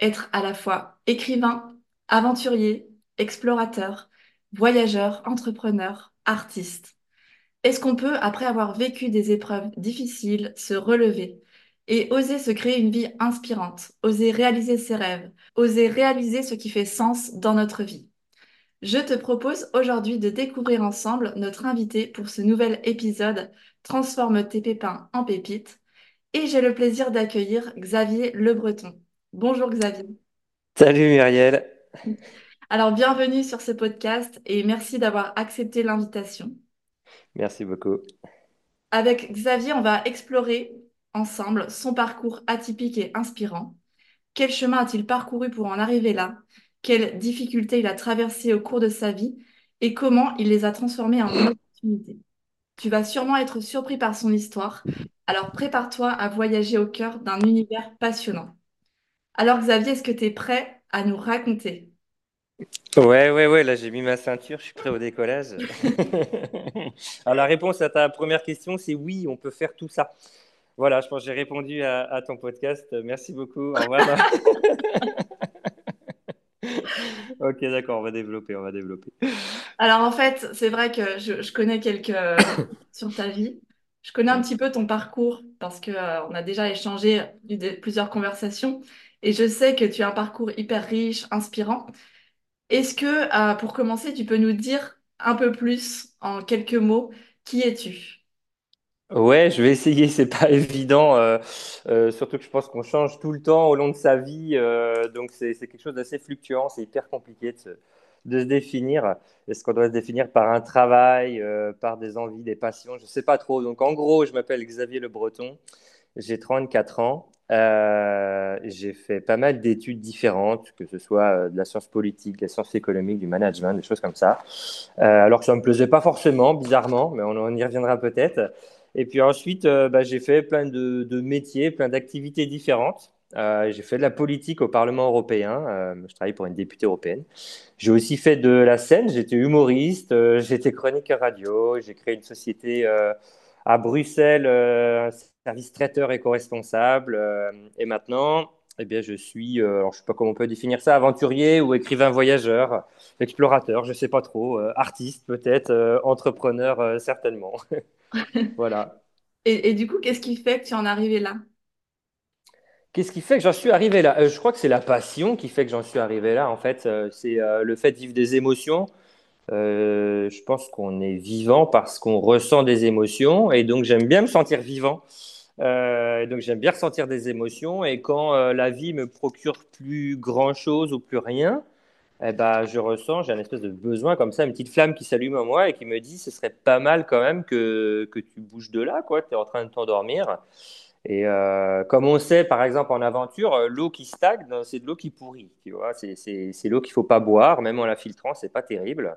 Être à la fois écrivain, aventurier, explorateur, voyageur, entrepreneur, artiste Est-ce qu'on peut, après avoir vécu des épreuves difficiles, se relever et oser se créer une vie inspirante, oser réaliser ses rêves, oser réaliser ce qui fait sens dans notre vie? Je te propose aujourd'hui de découvrir ensemble notre invité pour ce nouvel épisode Transforme tes pépins en pépites. Et j'ai le plaisir d'accueillir Xavier Le Breton. Bonjour Xavier. Salut Muriel. Alors bienvenue sur ce podcast et merci d'avoir accepté l'invitation. Merci beaucoup. Avec Xavier, on va explorer ensemble son parcours atypique et inspirant. Quel chemin a-t-il parcouru pour en arriver là? Quelles difficultés il a traversées au cours de sa vie? Et comment il les a transformées en opportunités? Tu vas sûrement être surpris par son histoire, alors prépare-toi à voyager au cœur d'un univers passionnant. Alors Xavier, est-ce que tu es prêt à nous raconter? Ouais, ouais, ouais, là j'ai mis ma ceinture, je suis prêt au décollage. alors la réponse à ta première question, c'est oui, on peut faire tout ça. Voilà, je pense que j'ai répondu à, à, ton podcast. Merci beaucoup. Au revoir. ok, d'accord, on va développer, on va développer. Alors en fait, c'est vrai que je, connais quelques sur ta vie. Je connais un petit peu ton parcours parce que euh, on a déjà échangé plusieurs conversations et je sais que tu as un parcours hyper riche, inspirant. Est-ce que euh, pour commencer, tu peux nous dire un peu plus en quelques mots qui es-tu? Ouais, je vais essayer, c'est pas évident, euh, euh, surtout que je pense qu'on change tout le temps au long de sa vie, donc c'est quelque chose d'assez fluctuant, c'est hyper compliqué de se définir. Est-ce qu'on doit se définir par un travail, par des envies, des passions? Je sais pas trop. Donc en gros, je m'appelle Xavier Le Breton, j'ai 34 ans, j'ai fait pas mal d'études différentes, que ce soit de la science politique, de la science économique, du management, des choses comme ça. alors que ça me plaisait pas forcément, bizarrement, mais on, y reviendra peut-être. Et puis ensuite, euh, bah, j'ai fait plein de, métiers, plein d'activités différentes. Euh, j'ai fait de la politique au Parlement européen. Euh, je travaille pour une députée européenne. J'ai aussi fait de la scène. J'étais humoriste. j'étais chroniqueur radio. J'ai créé une société à Bruxelles, un service traiteur éco-responsable. et maintenant, eh bien, je suis, alors je sais pas comment on peut définir ça, aventurier ou écrivain voyageur, explorateur, je sais pas trop, artiste peut-être, entrepreneur certainement. Voilà. Et, du coup, qu'est-ce qui fait que tu en es arrivé là? Qu'est-ce qui fait que j'en suis arrivé là? Euh, Je crois que c'est la passion qui fait que j'en suis arrivé là. En fait, euh, c'est euh, le fait de vivre des émotions. Je pense qu'on est vivant parce qu'on ressent des émotions et donc j'aime bien me sentir vivant. et donc j'aime bien ressentir des émotions et quand la vie me procure plus grand chose ou plus rien, eh ben, je ressens, j'ai un espèce de besoin comme ça, une petite flamme qui s'allume en moi et qui me dit ce serait pas mal quand même que, que tu bouges de là, quoi. Tu es en train de t'endormir. Et euh, comme on sait, par exemple, en aventure, euh, l'eau qui stagne, c'est de l'eau qui pourrit. Vois, c'est l'eau qu'il faut pas boire, même en la filtrant, c'est pas terrible.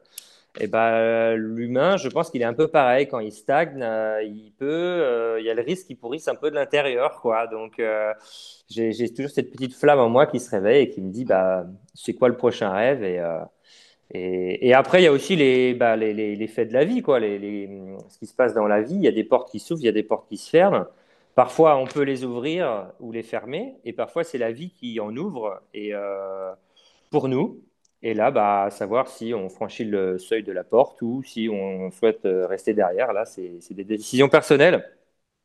Et ben, l'humain, je pense qu'il est un peu pareil. Quand il stagne, euh, il peut, il y a le risque qu'il pourrisse un peu de l'intérieur, quoi. Donc, j'ai toujours cette petite flamme en moi qui se réveille et qui me dit, bah, c'est quoi le prochain rêve et, après, il y a aussi les, bah, faits de la vie, quoi. Ce qui se passe dans la vie. Il y a des portes qui s'ouvrent, il y a des portes qui se ferment. Parfois, on peut les ouvrir ou les fermer, et parfois, c'est la vie qui en ouvre. Et pour nous, et là, bah, savoir si on franchit le seuil de la porte ou si on souhaite euh, rester derrière. Là, c'est des décisions personnelles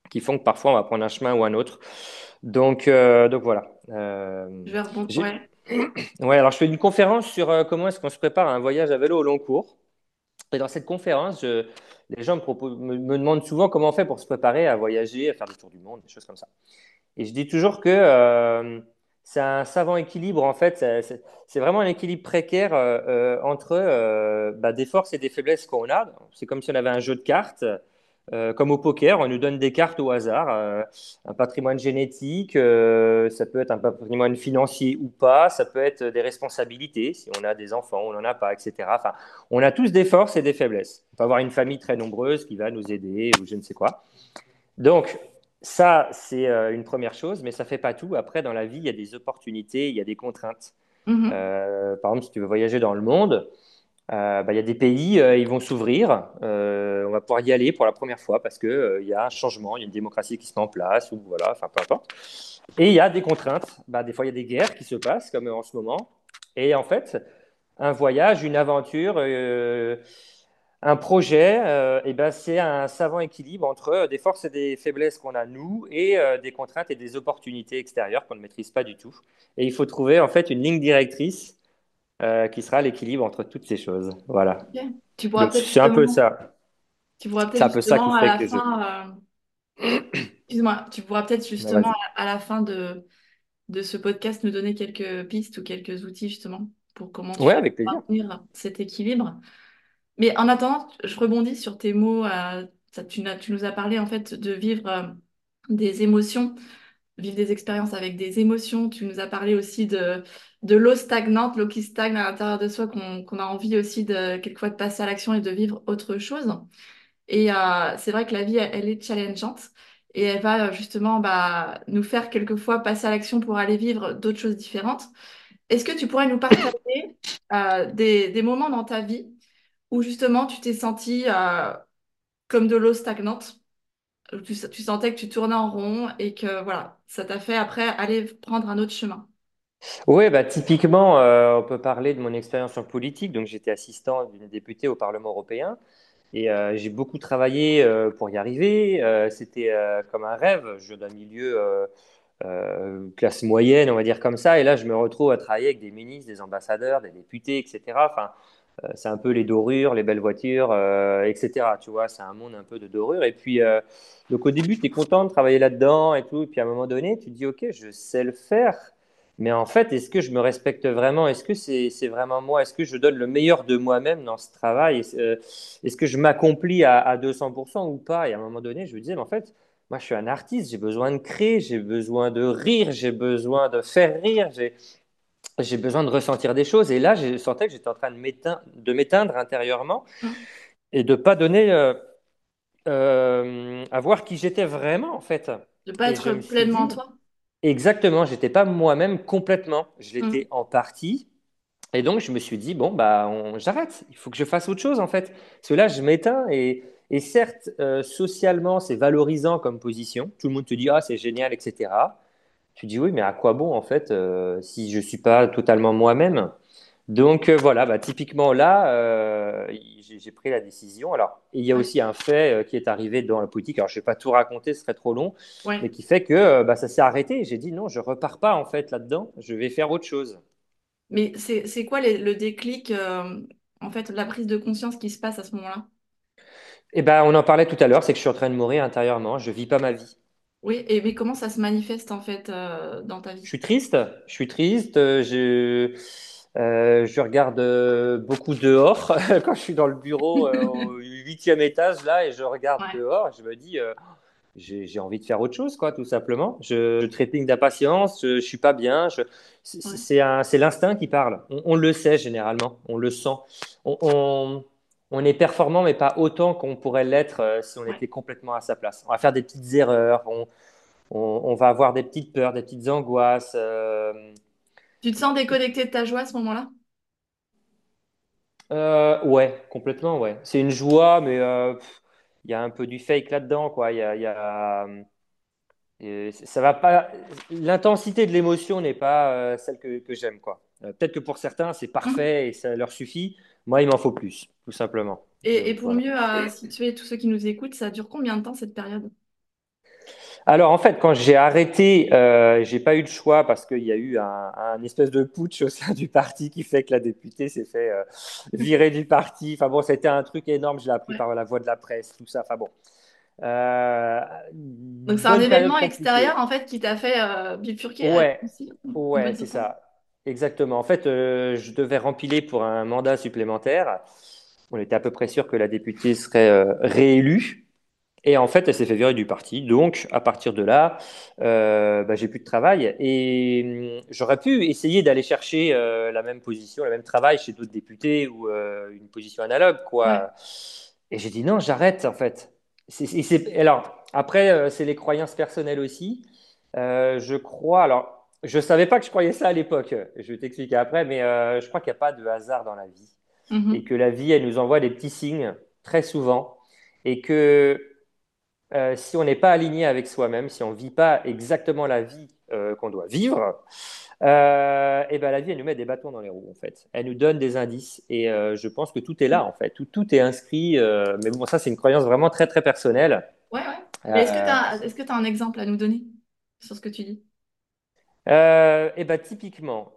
qui font que parfois on va prendre un chemin ou un autre. Donc, euh, donc voilà. Euh, je vais ouais. alors je fais une conférence sur comment est-ce qu'on se prépare à un voyage à vélo au long cours. Et dans cette conférence, les gens me, demandent souvent comment on fait pour se préparer à voyager, à faire des tours du monde, des choses comme ça. Et je dis toujours que c'est un savant équilibre, en fait. C'est vraiment un équilibre précaire euh, euh, entre euh, bah, des forces et des faiblesses qu'on a. C'est comme si on avait un jeu de cartes. Euh, comme au poker, on nous donne des cartes au hasard, euh, un patrimoine génétique, euh, ça peut être un patrimoine financier ou pas, ça peut être des responsabilités, si on a des enfants, on n'en a pas, etc. Enfin, on a tous des forces et des faiblesses. On peut avoir une famille très nombreuse qui va nous aider ou je ne sais quoi. Donc, ça, c'est une première chose, mais ça ne fait pas tout. Après, dans la vie, il y a des opportunités, il y a des contraintes. Mhm. par exemple, si tu veux voyager dans le monde, euh, bah, il y a des pays, euh, ils vont s'ouvrir. Euh, on va pouvoir y aller pour la première fois parce que il y a un changement, il y a une démocratie qui se met en place, ou voilà, enfin peu importe. Et il y a des contraintes. Bah, des fois, il y a des guerres qui se passent, comme en ce moment. Et en fait, un voyage, une aventure, un projet, et ben, c'est un savant équilibre entre des forces et des faiblesses qu'on a nous et des contraintes et des opportunités extérieures qu'on ne maîtrise pas du tout. Et il faut trouver en fait une ligne directrice euh, qui sera l'équilibre entre toutes ces choses. Voilà. Ok. Tu pourras Donc peut-être c'est un peu justement, ça. tu pourras peut-être peu ça qui justement à la fin, euh, excuse-moi, tu pourras peut-être justement à, la fin de, de ce podcast nous donner quelques pistes ou quelques outils justement pour comment tu Ouais, avec maintenir cet équilibre. Mais en attendant, je rebondis sur tes mots. euh, ça, tu, tu nous as parlé en fait de vivre euh, des émotions, vivre des expériences avec des émotions. Tu nous as parlé aussi de, de l'eau stagnante, l'eau qui stagne à l'intérieur de soi, qu'on a envie aussi de quelquefois de passer à l'action et de vivre autre chose. Et euh, c'est vrai que la vie, elle, est challengeante et elle va euh, justement bah, nous faire quelquefois passer à l'action pour aller vivre d'autres choses différentes. Est-ce que tu pourrais nous partager euh, des, des moments dans ta vie où justement tu t'es senti comme de l'eau stagnante, tu, tu sentais que tu tournais en rond et que voilà, ça t'a fait après aller prendre un autre chemin. Oui, bah, typiquement, euh, on peut parler de mon expérience en politique. Donc, j'étais assistant d'une députée au Parlement européen et euh, j'ai beaucoup travaillé euh, pour y arriver. C'était comme un rêve. Je viens d'un milieu classe moyenne, on va dire comme ça. Et là, je me retrouve à travailler avec des ministres, des ambassadeurs, des députés, etc. Enfin, c'est un peu les dorures, les belles voitures, euh, etc. Tu vois, c'est un monde un peu de dorures. Et puis, euh, donc au début, tu es content de travailler là-dedans et tout. Et puis à un moment donné, tu te dis, OK, je sais le faire. Mais en fait, est-ce que je me respecte vraiment? Est-ce que c'est vraiment moi? Est-ce que je donne le meilleur de moi-même dans ce travail? Est-ce euh, que je m'accomplis à, à 200% ou pas? Et à un moment donné, je me disais, mais en fait, moi, je suis un artiste, j'ai besoin de créer, j'ai besoin de rire, j'ai besoin de faire rire, j'ai besoin de ressentir des choses. Et là, je sentais que j'étais en train de m'éteindre, intérieurement Hein et de pas donner euh, euh, à voir qui j'étais vraiment, en fait. De pas Et je être pleinement dit, toi. exactement, j'étais pas moi-même complètement. Je Mm. l'étais en partie. Et donc, je me suis dit, bon, bah, j'arrête. Il faut que je fasse autre chose, en fait. Parce que là, je m'éteins et, et certes, euh, socialement, c'est valorisant comme position. Tout le monde te dit, ah, c'est génial, etc. Tu dis, oui, mais à quoi bon, en fait, euh, si je suis pas totalement moi-même? Donc euh, voilà, bah, typiquement là, euh, j'ai pris la décision. Alors, il y a aussi un fait qui est arrivé dans la politique. Alors, je ne vais pas tout raconter, ce serait trop long, Ouais. mais qui fait que bah, ça s'est arrêté. J'ai dit non, je repars pas en fait là-dedans. Je vais faire autre chose. Mais c'est quoi les- le déclic, en fait, la prise de conscience qui se passe à ce moment-là? Et ben, on en parlait tout à l'heure, c'est que je suis en train de mourir intérieurement. Je vis pas ma vie. Oui, et mais comment ça se manifeste en fait euh, dans ta Je vie? suis triste. Je suis triste. Je euh, je regarde euh, beaucoup dehors quand je suis dans le bureau au huitième étage là et je regarde Ouais, dehors. Je me dis. j'ai envie de faire autre chose, quoi, tout simplement. Je, je trépigne d'impatience, je, je suis pas bien. Je, c'est ouais. l'instinct qui parle. On, on le sait généralement, on le sent. On, on- on est performant, mais pas autant qu'on pourrait l'être euh, si on Ouais. était complètement à sa place. On va faire des petites erreurs, on, on- on va avoir des petites peurs, des petites angoisses. euh, Tu te sens déconnecté de ta joie à ce moment-là? euh, ouais, complètement, ouais. C'est une joie, mais euh, il y a un peu du fake là-dedans, quoi. Il y a, il y a, Et ça va pas. L'intensité de l'émotion n'est pas euh, celle que, que j'aime, quoi. Euh, peut-être que pour certains, c'est parfait et ça leur suffit. Moi, il m'en faut plus, tout simplement. Et, pour voilà. mieux euh, situer tous ceux qui nous écoutent, ça dure combien de temps cette période? Alors en fait, quand j'ai arrêté, euh, j'ai pas eu de choix parce qu'il y a eu un, un espèce de putsch au sein du parti qui fait que la députée s'est fait euh, virer du parti. Enfin bon, c'était un truc énorme. Je l'ai appris Ouais. par la voie de la presse, tout ça. Enfin bon, Euh, Donc c'est un événement extérieur en fait qui t'a fait bifurquer Ouais, aussi, ouais, c'est ça. Exactement. En fait, je devais rempiler pour un mandat supplémentaire. On était à peu près sûr que la députée serait réélue. Et en fait, elle s'est fait virer du parti. Donc, à partir de là, euh, bah, j'ai plus de travail. Et hum, j'aurais pu essayer d'aller chercher euh, la même position, le même travail chez d'autres députés ou euh, une position analogue, Ouais. quoi. Et j'ai dit non, j'arrête, en fait. Alors, après, c'est les croyances personnelles aussi. Je crois, alors, je savais pas que je croyais ça à l'époque. Je vais t'expliquer après, mais je crois qu'il n'y a pas de hasard dans la vie. Et Mhm. que la vie, elle nous envoie des petits signes très souvent. Et que euh, si on n'est pas aligné avec soi-même, si on ne vit pas exactement la vie euh, qu'on doit vivre, euh, et ben la vie, elle nous met des bâtons dans les roues, en fait. Elle nous donne des indices. Et je pense que tout est là, en fait. Tout, tout est inscrit. mais bon, ça, c'est une croyance vraiment très, très personnelle. Ouais, ouais. Est-ce que tu as, un exemple à nous donner sur ce que tu dis? et ben typiquement,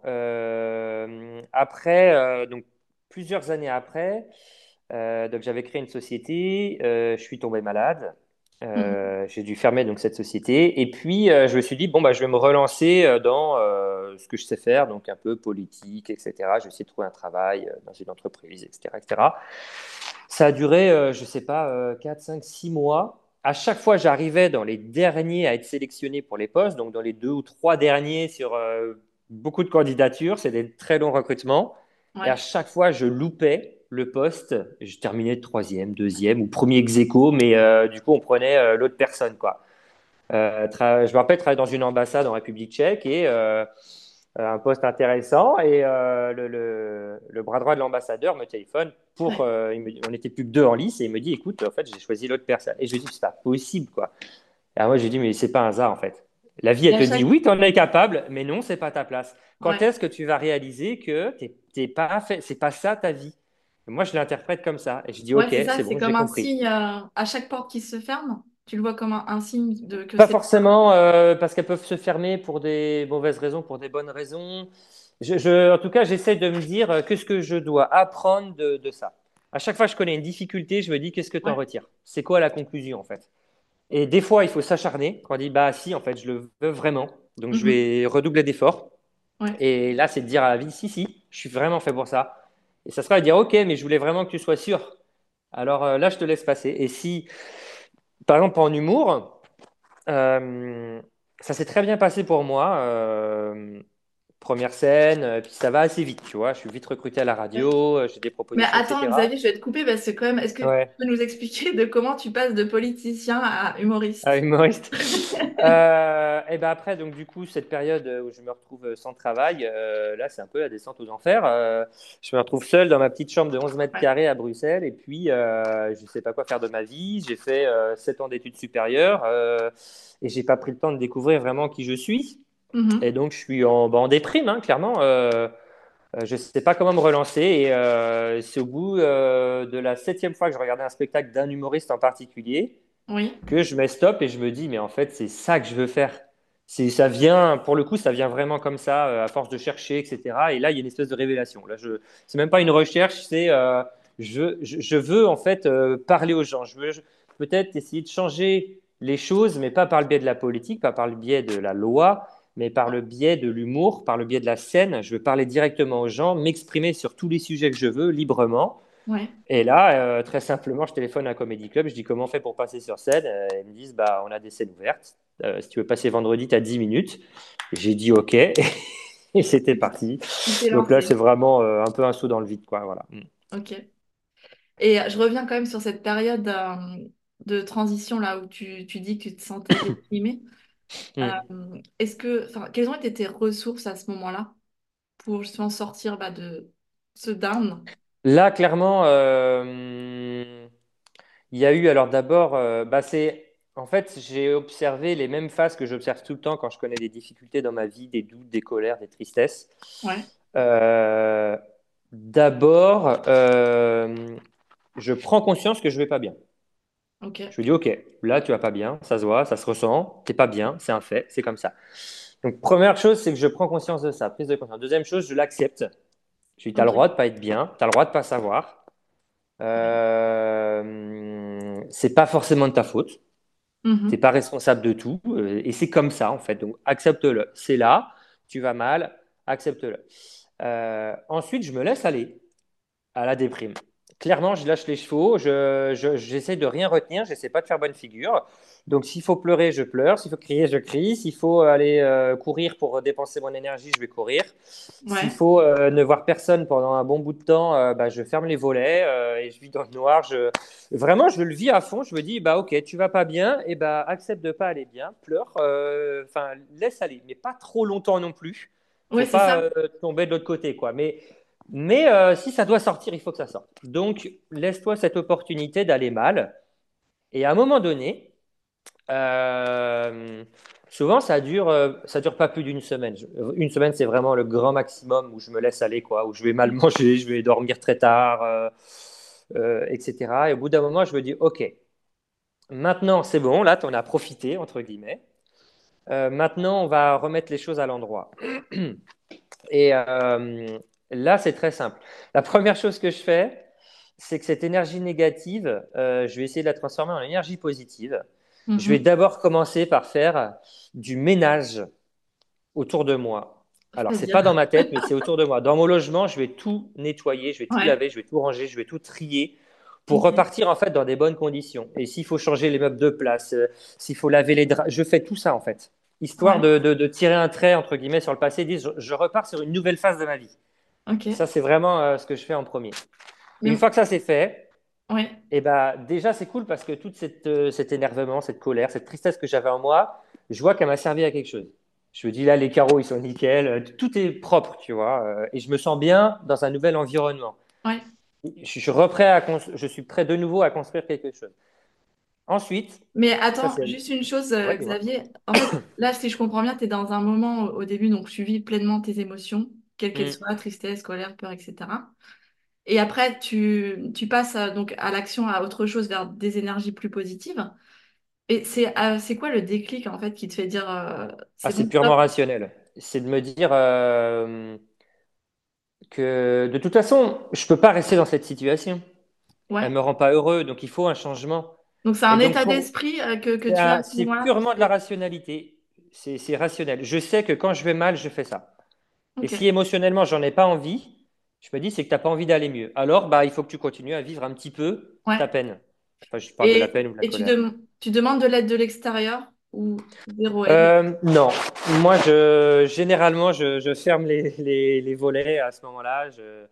après, donc plusieurs années après, donc j'avais créé une société, je suis tombé malade, Mhm. euh, j'ai dû fermer donc cette société, et puis euh, je me suis dit bon bah je vais me relancer euh, dans ce que je sais faire, donc un peu politique, etc. Je vais essayer de trouver un travail dans une entreprise, etc., etc. Ça a duré, je sais pas, euh, 4, 5, 6 mois. À chaque fois, j'arrivais dans les derniers à être sélectionné pour les postes, donc dans les deux ou trois derniers sur beaucoup de candidatures. C'est des très longs recrutements. Et à chaque fois, je loupais le poste. Je terminais troisième, deuxième ou premier ex aequo, mais euh, du coup, on prenait euh, l'autre personne, quoi. Euh, je me rappelle travailler dans une ambassade en République tchèque et un poste intéressant. Et le, le- le bras droit de l'ambassadeur me téléphone pour. il me on n'était plus que deux en lice et il me dit écoute, en fait, j'ai choisi l'autre personne. Et je lui dis c'est pas possible, quoi. Et alors moi, j'ai dit mais c'est pas un hasard, en fait. La vie, elle te dit oui, tu en es capable, mais non, c'est pas ta place. Quand Ouais. est-ce que tu vas réaliser que t'es pas fait, c'est pas ça ta vie? Moi, je l'interprète comme ça. Et je dis Ouais, ok, c'est bon, comme un compris. signe euh, à chaque porte qui se ferme. Tu le vois comme un, un signe de que Pas forcément euh, parce qu'elles peuvent se fermer pour des mauvaises raisons, pour des bonnes raisons. Je, je- en tout cas, j'essaie de me dire euh, qu'est-ce que je dois apprendre de, de ça. À chaque fois que je connais une difficulté, je me dis qu'est-ce que tu en Ouais. retires? C'est quoi la conclusion en fait? Et des fois, il faut s'acharner quand on dit bah si, en fait, je le veux vraiment, donc je Mhm. vais redoubler d'efforts. Ouais. Et là, c'est de dire à la vie si, si, je suis vraiment fait pour ça. Et ça sera de dire ok, mais je voulais vraiment que tu sois sûr. Alors euh, là, je te laisse passer. Et si, par exemple, en humour, euh, ça s'est très bien passé pour moi. euh, première scène, euh, puis ça va assez vite, tu vois. Je suis vite recruté à la radio, euh, j'ai des Mais propositions, attends, etc. Xavier, je vais te couper parce que quand même, est-ce que tu peux nous expliquer de comment tu passes de politicien à à humoriste? humoriste. Euh, et ben après, donc du coup, cette période où je me retrouve sans travail, euh, là, c'est un peu la descente aux enfers. Euh, je me retrouve seul dans ma petite chambre de 11 mètres carrés à Bruxelles, et puis euh, je ne sais pas quoi faire de ma vie. J'ai fait euh, 7 ans d'études supérieures, euh, et j'ai pas pris le temps de découvrir vraiment qui je suis. Et Mhm. donc, je suis en, bah, en déprime, hein, clairement. Euh, euh, je ne sais pas comment me relancer. Et euh, c'est au bout euh, de la septième fois que je regardais un spectacle d'un humoriste en particulier Oui. que je mets stop et je me dis, mais en fait, c'est ça que je veux faire. Ça vient, pour le coup, ça vient vraiment comme ça, à force de chercher, etc. Et là, il y a une espèce de révélation. Là, je, c'est même pas une recherche, c'est, je, je, je veux en fait parler aux gens. Je veux peut-être essayer de changer les choses, mais pas par le biais de la politique, pas par le biais de la loi, mais par le biais de l'humour, par le biais de la scène. Je veux parler directement aux gens, m'exprimer sur tous les sujets que je veux, librement. Ouais. Et là, euh, très simplement, je téléphone à un comédie club, je dis comment on fait pour passer sur scène? Euh, ils me disent, bah, on a des scènes ouvertes. Euh, si tu veux passer vendredi, tu as 10 minutes. J'ai dit OK. Et c'était parti. Donc là, c'est vraiment euh, un peu un saut dans le vide, quoi. Voilà. Mm. Ok. Et je reviens quand même sur cette période de transition là où tu, tu dis que tu te sentais déprimé. Euh, Mm. est-ce que, quelles ont été tes ressources à ce moment-là pour justement sortir bah, de ce down? Là, clairement, euh, il y a eu, alors d'abord, euh, bah, c'est. En fait, j'ai observé les mêmes phases que j'observe tout le temps quand je connais des difficultés dans ma vie, des doutes, des colères, des tristesses. Ouais. Euh, d'abord, euh, je prends conscience que je vais pas bien. Je me dis, OK, là, tu vas pas bien, ça se voit, ça se ressent, t'es pas bien, c'est un fait, c'est comme ça. Donc, première chose, c'est que je prends conscience de ça, prise de conscience. Deuxième chose, je l'accepte. Je dis, tu as le droit de pas être bien, tu as le droit de pas savoir. Euh, c'est pas forcément de ta faute, t'es Mhm. pas responsable de tout, euh, et c'est comme ça, en fait. Donc, accepte-le. C'est là, tu vas mal, accepte-le. Euh, ensuite, je me laisse aller à la déprime. Clairement, je lâche les chevaux, je, je- j'essaie de rien retenir, j'essaie pas de faire bonne figure. Donc, s'il faut pleurer, je pleure. S'il faut crier, je crie. S'il faut aller euh, courir pour dépenser mon énergie, je vais courir. S'il Ouais. faut euh, ne voir personne pendant un bon bout de temps, euh, bah, je ferme les volets et je vis dans le noir. Je... Vraiment, je le vis à fond. Je me dis, bah, ok, tu vas pas bien, et bah, accepte de pas aller bien, pleure, enfin, laisse aller, mais pas trop longtemps non plus. Ouais, pas ça. tomber de l'autre côté, quoi. Mais mais euh, si ça doit sortir, il faut que ça sorte. Donc, laisse-toi cette opportunité d'aller mal. Et à un moment donné, euh, souvent ça dure, euh, ça dure pas plus d'une semaine. Une semaine, c'est vraiment le grand maximum où je me laisse aller, quoi, où je vais mal manger, je vais dormir très tard, etc. Et au bout d'un moment, je me dis, OK, maintenant c'est bon, là, tu en profité, entre guillemets. Maintenant, on va remettre les choses à l'endroit. Et là, c'est très simple. La première chose que je fais, c'est que cette énergie négative, euh, je vais essayer de la transformer en énergie positive. Je vais Mhm. d'abord commencer par faire du ménage autour de moi. Alors, c'est pas C'est-à-dire. dans ma tête, mais c'est autour de moi. Dans mon logement, je vais tout nettoyer, je vais tout Ouais. laver, je vais tout ranger, je vais tout trier pour Ok. repartir en fait dans des bonnes conditions. Et s'il faut changer les meubles de place, euh, s'il faut laver les draps, je fais tout ça en fait, histoire Ouais. de, de- de tirer un trait entre guillemets sur le passé, et dire je, je repars sur une nouvelle phase de ma vie. Ça, c'est vraiment euh, ce que je fais en premier. Une fois que ça c'est fait, ouais. et ben déjà c'est cool parce que cette, euh, cet énervement, cette colère, cette tristesse que j'avais en moi, je vois qu'elle m'a servi à quelque chose. Je me dis là les carreaux ils sont nickel, euh, tout est propre, tu vois, euh, et je me sens bien dans un nouvel environnement. Ouais. Je, suis reprêt à je suis prêt de nouveau à construire quelque chose. Ensuite, Mais ça attends, c'est, juste une chose, ouais. Xavier. En fait, là, si je comprends bien, tu es dans un moment au au début, donc tu vis pleinement tes émotions, quelles qu'elles Hmm. soient, tristesse, colère, peur, etc. Et après, tu, tu passes euh, donc à l'action, à autre chose, vers des énergies plus positives. Et c'est euh, quoi le déclic, en fait, qui te fait dire, euh, Ah, c'est purement rationnel. C'est de me dire euh, que de toute façon, je peux pas rester dans cette situation. Elle Ouais. me rend pas heureux, donc il faut un changement. Donc c'est un état d'esprit euh, que, que c'est tu as à c'est purement de la rationalité. C'est rationnel. Je sais que quand je vais mal, je fais ça. Et si émotionnellement, j'en ai pas envie, je me dis, c'est que t'as pas envie d'aller mieux. Alors, bah, il faut que tu continues à vivre un petit peu Ouais. ta peine. Enfin, je parle de la Et, peine ou de la et tu, tu demandes de l'aide de l'extérieur ou zéro aide? Euh, non, moi je généralement je, je ferme les, les, les volets à ce moment-là je,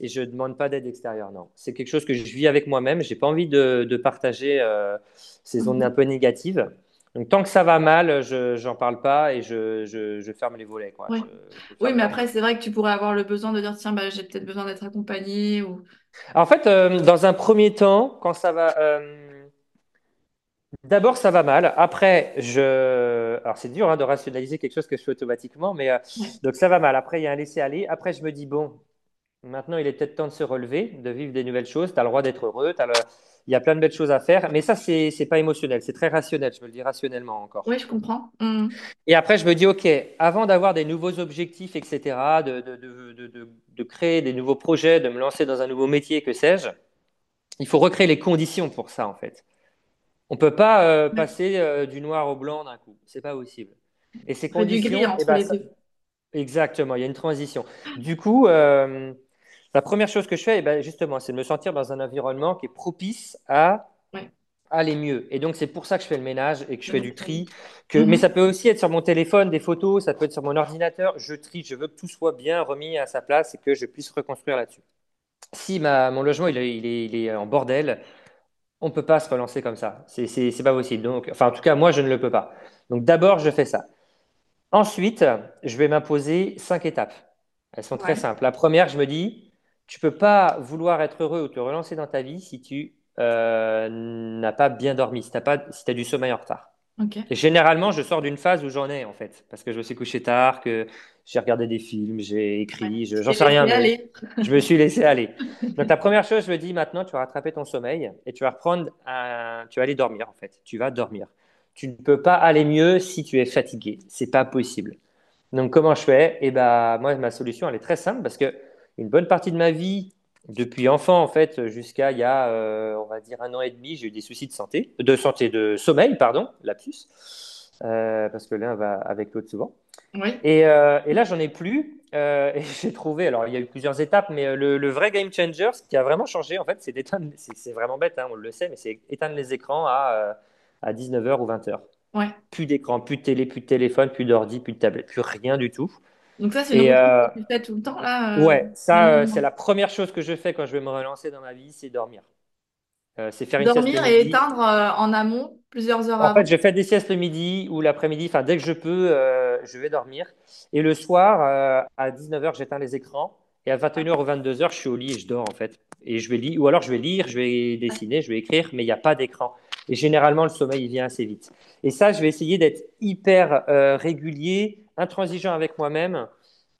et je demande pas d'aide extérieure. Non, c'est quelque chose que je vis avec moi-même. J'ai pas envie de, de partager euh, ces ondes un Mhm. peu négatives. Donc tant que ça va mal, je j'en parle pas et je, je, je ferme les volets quoi. Ouais. Je, je Oui, mais après, c'est vrai que tu pourrais avoir le besoin de dire, tiens, bah, j'ai peut-être besoin d'être accompagné ou... En fait, euh, dans un premier temps, quand ça va, euh, D'abord, ça va mal. Après, je. Alors, c'est dur hein, de rationaliser quelque chose que je fais automatiquement, mais euh, Ouais. donc ça va mal. Après, il y a un laisser-aller. Après, je me dis, bon, maintenant, il est peut-être temps de se relever, de vivre des nouvelles choses. Tu as le droit d'être heureux. le- Il y a plein de belles choses à faire. Mais ça, c'est c'est pas émotionnel. C'est très rationnel. Je me le dis rationnellement encore. Oui, je comprends. Mhm. Et après, je me dis, OK, avant d'avoir des nouveaux objectifs, etc., de, de, de, de, créer des nouveaux projets, de me lancer dans un nouveau métier, que sais-je, il faut recréer les conditions pour ça, en fait. On peut pas euh, passer euh, du noir au blanc d'un coup. C'est pas possible. Et ces Après, du gris conditions, eh entre ben, les ça- deux. exactement, il y a une transition. Du coup, euh, la première chose que je fais, eh ben, justement, c'est de me sentir dans un environnement qui est propice à Ouais, aller mieux. Et donc, c'est pour ça que je fais le ménage et que je fais du tri. Que... Mais ça Mhm. peut aussi être sur mon téléphone, des photos, ça peut être sur mon ordinateur. Je trie, je veux que tout soit bien remis à sa place et que je puisse reconstruire là-dessus. Si ma, mon logement il est, il est- il est en bordel, on ne peut pas se relancer comme ça. C'est pas possible. Donc, enfin, en tout cas, moi, je ne le peux pas. Donc, d'abord, je fais ça. Ensuite, je vais m'imposer cinq étapes. Elles sont très Ouais, simples. La première, je me dis, tu peux pas vouloir être heureux ou te relancer dans ta vie si tu euh, n'as pas bien dormi, si tu as, pas, si du sommeil en retard. Et généralement, je sors d'une phase où j'en ai, en fait, parce que je me suis couché tard, que j'ai regardé des films, j'ai Ouais. écrit, je- Tu j'en t'es sais rien, mais je me suis laissé aller. Donc, la première chose, je me dis maintenant, tu vas rattraper ton sommeil et tu vas reprendre un... Tu vas aller dormir, en fait. Tu vas dormir. Tu ne peux pas aller mieux si tu es fatigué. C'est pas possible. Donc, comment je fais? Eh ben, moi, ma solution, elle est très simple parce que une bonne partie de ma vie, depuis enfant, en fait, jusqu'à il y a, euh, on va dire, un an et demi, j'ai eu des soucis de santé, de santé, de sommeil, pardon, lapsus, euh, parce que l'un va avec l'autre souvent. Oui. Et, euh, et là, j'en ai plus. euh, et j'ai trouvé, alors il y a eu plusieurs étapes, mais le, le vrai game changer, ce qui a vraiment changé, en fait, c'est d'éteindre, c'est c'est vraiment bête, hein, on le sait, mais c'est éteindre les écrans à, euh, à 19h ou 20h. Ouais. Plus d'écran, plus de télé, plus de téléphone, plus d'ordi, plus de tablette, plus rien du tout. Donc ça, c'est une euh, que tu fais tout le temps, là, euh, ouais, ça, euh, c'est la première chose que je fais quand je vais me relancer dans ma vie, c'est dormir. Euh, c'est faire une sieste Dormir et éteindre euh, en amont, plusieurs heures En fait, avant. je fais des siestes le midi ou l'après-midi. Enfin, dès que je peux, euh, je vais dormir. Et le soir, à 19h, j'éteins les écrans. Et à Ouais. 21h ou 22h, je suis au lit et je dors, en fait. Et je vais lire, ou alors je vais lire, je vais dessiner, je vais écrire, mais il n'y a pas d'écran. Et généralement, le sommeil, il vient assez vite. Et ça, je vais essayer d'être hyper euh, régulier, intransigeant avec moi-même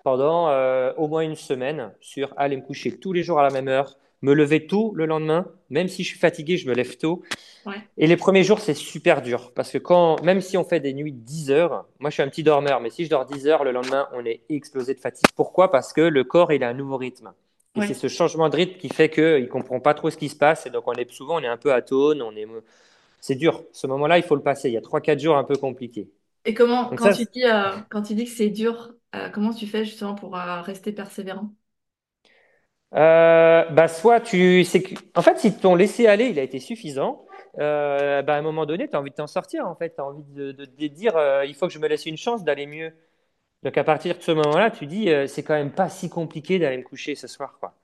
pendant euh, au moins une semaine sur aller me coucher tous les jours à la même heure, me lever tôt le lendemain, même si je suis fatigué, je me lève tôt Ouais. et les premiers jours, c'est super dur parce que quand, même si on fait des nuits de 10 heures, moi je suis un petit dormeur, mais si je dors 10 heures, le lendemain, on est explosé de fatigue. Pourquoi? Parce que le corps, il a un nouveau rythme. Et c'est ce changement de rythme qui fait qu'il ne comprend pas trop ce qui se passe. Et donc, on est souvent, on est un peu atone, on est, c'est dur. Ce moment-là, il faut le passer. Il y a trois quatre jours un peu compliqués. Et comment, Donc quand ça, tu dis, euh, quand tu dis que c'est dur, euh, comment tu fais justement pour euh, rester persévérant? Bah soit tu en fait si ton laisser aller il a été suffisant bah à un moment donné tu as envie de t'en sortir en fait tu as envie de, de, de dire il faut que je me laisse une chance d'aller mieux donc à partir de ce moment-là tu dis c'est quand même pas si compliqué d'aller me coucher ce soir quoi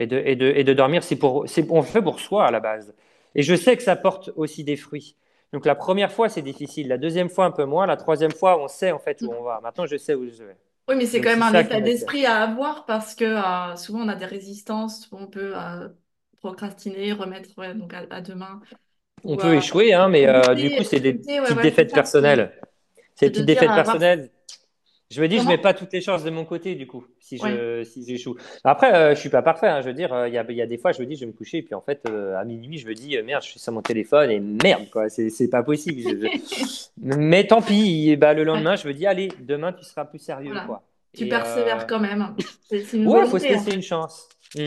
et de, et de, et de dormir c'est pour c'est on le fait pour soi à la base et je sais que ça porte aussi des fruits. Donc la première fois c'est difficile. La deuxième fois un peu moins. La troisième fois on sait en fait où on va. Maintenant je sais où je vais. Oui, mais c'est quand même un état d'esprit à avoir parce que euh, souvent on a des résistances, on peut euh, procrastiner, remettre ouais, donc à, à demain. On ou peut euh, échouer hein, mais du coup c'est des ouais, petites ouais, défaites personnelles. Ces c'est de petites défaites personnelles, je me dis, je mets comment? pas toutes les chances de mon côté, du coup, si Ouais. je, si j'échoue. Après, euh, je suis pas parfait, hein, je veux dire, euh, il y a, il y a des fois, je me dis, je vais me coucher, et puis en fait, euh, à minuit, je me dis, euh, merde, je suis sur mon téléphone, et merde, quoi, c'est, pas possible. je- je- Mais tant pis, et bah, le lendemain, je me dis, allez, demain, tu seras plus sérieux, voilà. quoi. Tu Et euh, persévères quand même. C'est une ouais, faut se laisser fait. une chance. Mm.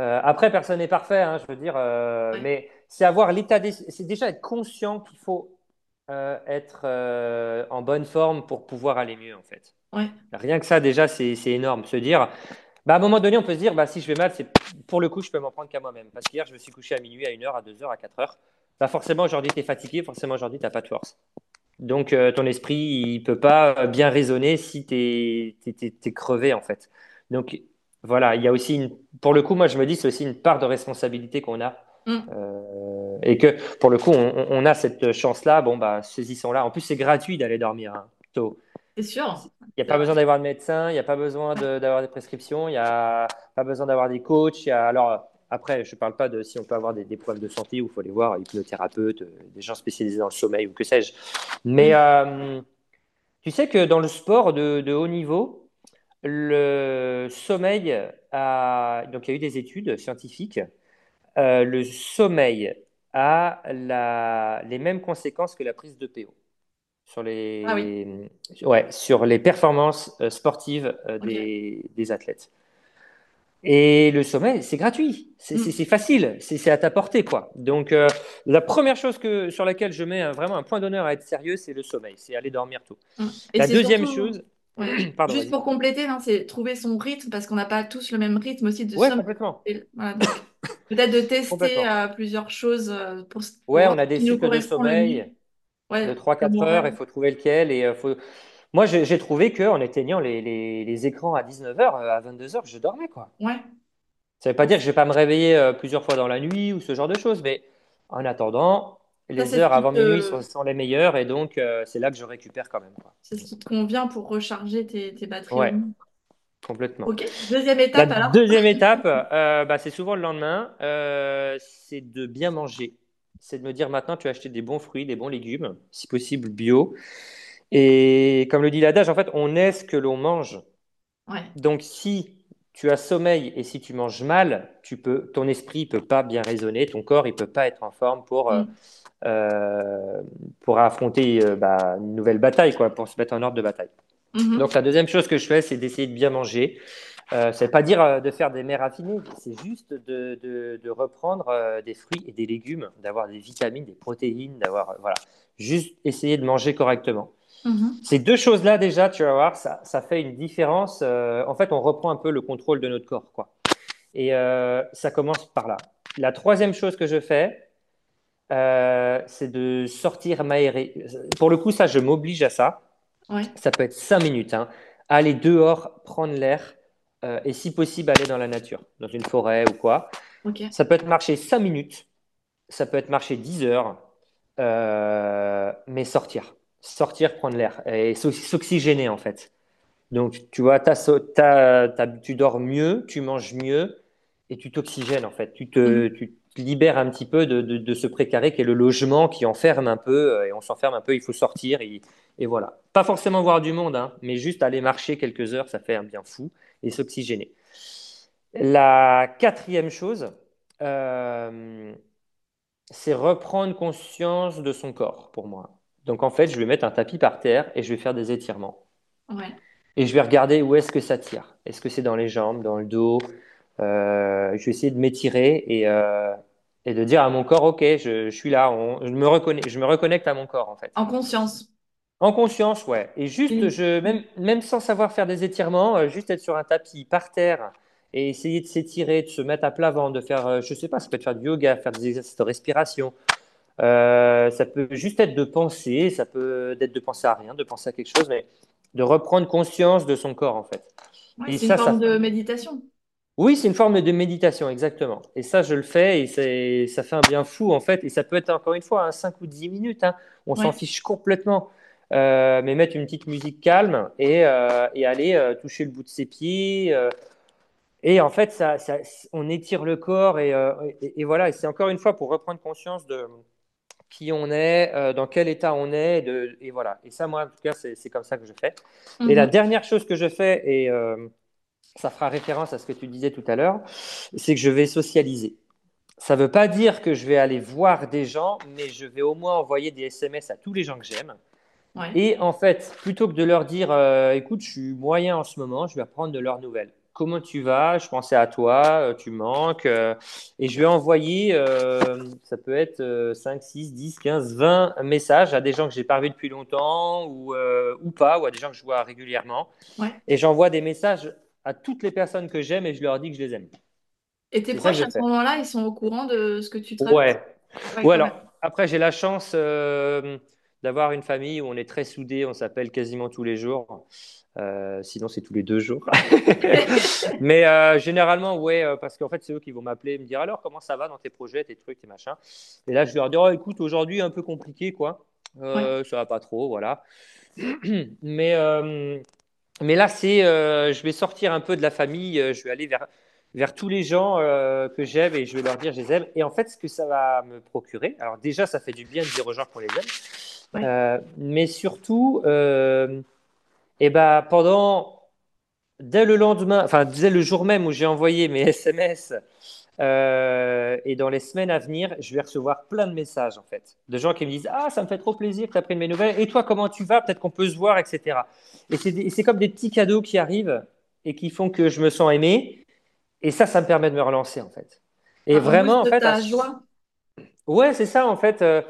Euh, après, personne n'est parfait, hein, je veux dire, euh, Ouais. mais c'est avoir l'état c'est déjà être conscient qu'il faut euh, être euh, en bonne forme pour pouvoir aller mieux, en fait. Ouais. Rien que ça, déjà, c'est énorme. Se dire, bah, à un moment donné, on peut se dire, bah, si je vais mal, c'est pour le coup, je peux m'en prendre qu'à moi-même. Parce qu'hier, je me suis couché à minuit, à une heure, à deux heures, à quatre heures. Bah, forcément, aujourd'hui, tu es fatigué, forcément, aujourd'hui, tu n'as pas de force. Donc, euh, ton esprit, il peut pas bien raisonner si tu es, crevé, en fait. Donc, voilà, il y a aussi une. Pour le coup, moi, je me dis, c'est aussi une part de responsabilité qu'on a. Mm. Euh, et que, pour le coup, on, on a cette chance-là. Bon, bah, saisissons-la. En plus, c'est gratuit d'aller dormir hein, tôt. C'est sûr. Il n'y a pas besoin d'avoir de médecin, il n'y a pas besoin de- d'avoir des prescriptions, il n'y a pas besoin d'avoir des coachs. il Y a, alors, après, je ne parle pas de si on peut avoir des, des problèmes de santé où il faut aller voir hypnothérapeute, euh, des gens spécialisés dans le sommeil ou que sais-je. Mais Mm. euh, tu sais que dans le sport de, de haut niveau, le sommeil a. Donc, il y a eu des études scientifiques. Euh, le sommeil a la- les mêmes conséquences que la prise de PO sur Ah oui. les, ouais, sur les performances euh, sportives euh, des, athlètes. Et le sommeil, c'est gratuit, c'est Mm. facile, c'est à ta portée, quoi. Donc, euh, la première chose que, sur laquelle je mets un- vraiment un point d'honneur à être sérieux, c'est le sommeil, c'est aller dormir tôt. Mm. Et La deuxième surtout, chose, ouais. pardon, Juste pour compléter, c'est trouver son rythme parce qu'on n'a pas tous le même rythme aussi de Ouais, sommeil. complètement, Voilà, peut-être de tester euh, plusieurs choses euh, pour, Ouais, on a des cycles de sommeil de Ouais, trois comme quatre heures, horaire. il faut trouver lequel. Et euh, faut... Moi, j'ai trouvé qu'en éteignant les, les, les écrans à 19h, à 22h, je dormais, quoi. Ouais. Ça ne veut pas dire que je ne vais pas me réveiller euh, plusieurs fois dans la nuit ou ce genre de choses, mais en attendant, les heures avant minuit sont, sont les meilleures et donc euh, c'est là que je récupère quand même. C'est ce qui te convient pour recharger tes, tes batteries Ouais, complètement. Ok. Deuxième La étape alors. deuxième étape, euh, bah, c'est souvent le lendemain, euh, c'est de bien manger. C'est de me dire maintenant, tu as acheté des bons fruits, des bons légumes, si possible bio. Et comme le dit l'adage, en fait, on est ce que l'on mange. Ouais. Donc, si tu as sommeil et si tu manges mal, tu peux, ton esprit ne peut pas bien raisonner, ton corps il peut pas être en forme pour, euh, Mm. euh, pour affronter euh, bah, une nouvelle bataille, quoi, pour se mettre en ordre de bataille. Mhm. Donc, la deuxième chose que je fais, c'est d'essayer de bien manger. Euh, ça ne veut pas dire de faire des mets raffinés, c'est juste de, de- de reprendre des fruits et des légumes, d'avoir des vitamines, des protéines, d'avoir, voilà, juste essayer de manger correctement. Mhm. Ces deux choses-là, déjà, tu vas voir, ça, ça fait une différence. Euh, en fait, on reprend un peu le contrôle de notre corps, quoi. Et euh, ça commence par là. La troisième chose que je fais, euh, c'est de sortir m'aérer. Pour le coup, ça, je m'oblige à ça. Ouais, Ça peut être cinq minutes. hein. Aller dehors, prendre l'air, et si possible, aller dans la nature, dans une forêt ou quoi. ok. Ça peut être marcher cinq minutes, ça peut être marcher 10 heures, mais sortir. Sortir, prendre l'air et s'o- s'oxygéner en fait. Donc, tu vois, tu dors mieux, tu manges mieux et tu t'oxygènes en fait. Tu te, Mhm. tu te libères un petit peu de, de- de ce précaré qui est le logement qui enferme un peu euh, et on s'enferme un peu, il faut sortir et, et voilà. Pas forcément voir du monde, hein, mais juste aller marcher quelques heures, ça fait un bien fou et s'oxygéner. La quatrième chose, euh, c'est reprendre conscience de son corps pour moi. Donc en fait, je vais mettre un tapis par terre et je vais faire des étirements. Ouais. Et je vais regarder où est-ce que ça tire. Est-ce que c'est dans les jambes, dans le dos? Euh, je vais essayer de m'étirer et, euh, et de dire à mon corps, OK, je, je suis là, on- je me reconnais, je me reconnecte à mon corps en fait. En conscience. En conscience, ouais. Et juste, je, même, même sans savoir faire des étirements, euh, juste être sur un tapis par terre et essayer de s'étirer, de se mettre à plat ventre, de faire, je sais pas, ça peut être faire du yoga, faire des exercices de respiration. Euh, ça peut juste être de penser, ça peut être de penser à rien, de penser à quelque chose, mais de reprendre conscience de son corps en fait. C'est une ça, forme de méditation. oui, c'est une forme de méditation, exactement. Et ça, je le fais et ça fait un bien fou, en fait. Et ça peut être, encore une fois, hein, 5 ou 10 minutes. hein. On s'en Ouais. fiche complètement. Euh, mais mettre une petite musique calme et, euh, et aller toucher le bout de ses pieds. et en fait, ça, ça- on étire le corps. Et, et- et voilà, et c'est encore une fois pour reprendre conscience de qui on est, euh, dans quel état on est. De, et voilà. Et ça, moi, en tout cas, c'est comme ça que je fais. Et la Mhm. dernière chose que je fais, et euh, ça fera référence à ce que tu disais tout à l'heure, c'est que je vais socialiser. Ça ne veut pas dire que je vais aller voir des gens, mais je vais au moins envoyer des SMS à tous les gens que j'aime. Ouais. Et en fait, plutôt que de leur dire, euh, écoute, je suis moyen en ce moment, je vais prendre de leurs nouvelles. Comment tu vas? Je pensais à toi, euh, tu manques. euh, et je vais envoyer, euh, ça peut être euh, 5, 6, 10, 15, 20 messages à des gens que j'ai pas vus depuis longtemps ou, euh, ou pas, ou à des gens que je vois régulièrement. Ouais. Et j'envoie des messages à toutes les personnes que j'aime et je leur dis que je les aime. Et tes proches à ce moment-là, ils sont au courant de ce que tu traverses? Ouais. Ouais, Ou quand alors, même. après, j'ai la chance euh, d'avoir une famille où on est très soudés, on s'appelle quasiment tous les jours. Euh, sinon, c'est tous les deux jours. Mais euh, généralement, ouais, euh, parce qu'en fait, c'est eux qui vont m'appeler et me dire alors, comment ça va dans tes projets, tes trucs, tes machins? Et là, je leur dire, oh, écoute, aujourd'hui, un peu compliqué, quoi. Ouais. Ça va pas trop, voilà. Mais, mais là, c'est, je vais sortir un peu de la famille, je vais aller vers, vers tous les gens que j'aime et je vais leur dire je les aime. Et en fait, ce que ça va me procurer, alors déjà, ça fait du bien de dire aux gens qu'on les aime, Ouais. Mais surtout, et ben, pendant, dès le lendemain, enfin, dès le jour même où j'ai envoyé mes SMS, euh, et dans les semaines à venir, je vais recevoir plein de messages en fait, de gens qui me disent Ah, ça me fait trop plaisir que tu as pris de mes nouvelles. Et toi, comment tu vas? Peut-être qu'on peut se voir, etc. Et c'est comme des petits cadeaux qui arrivent et qui font que je me sens aimé. Et ça, ça me permet de me relancer en fait. Et Un vraiment, en fait, à ta ch- joie. ouais, c'est ça en fait. Euh,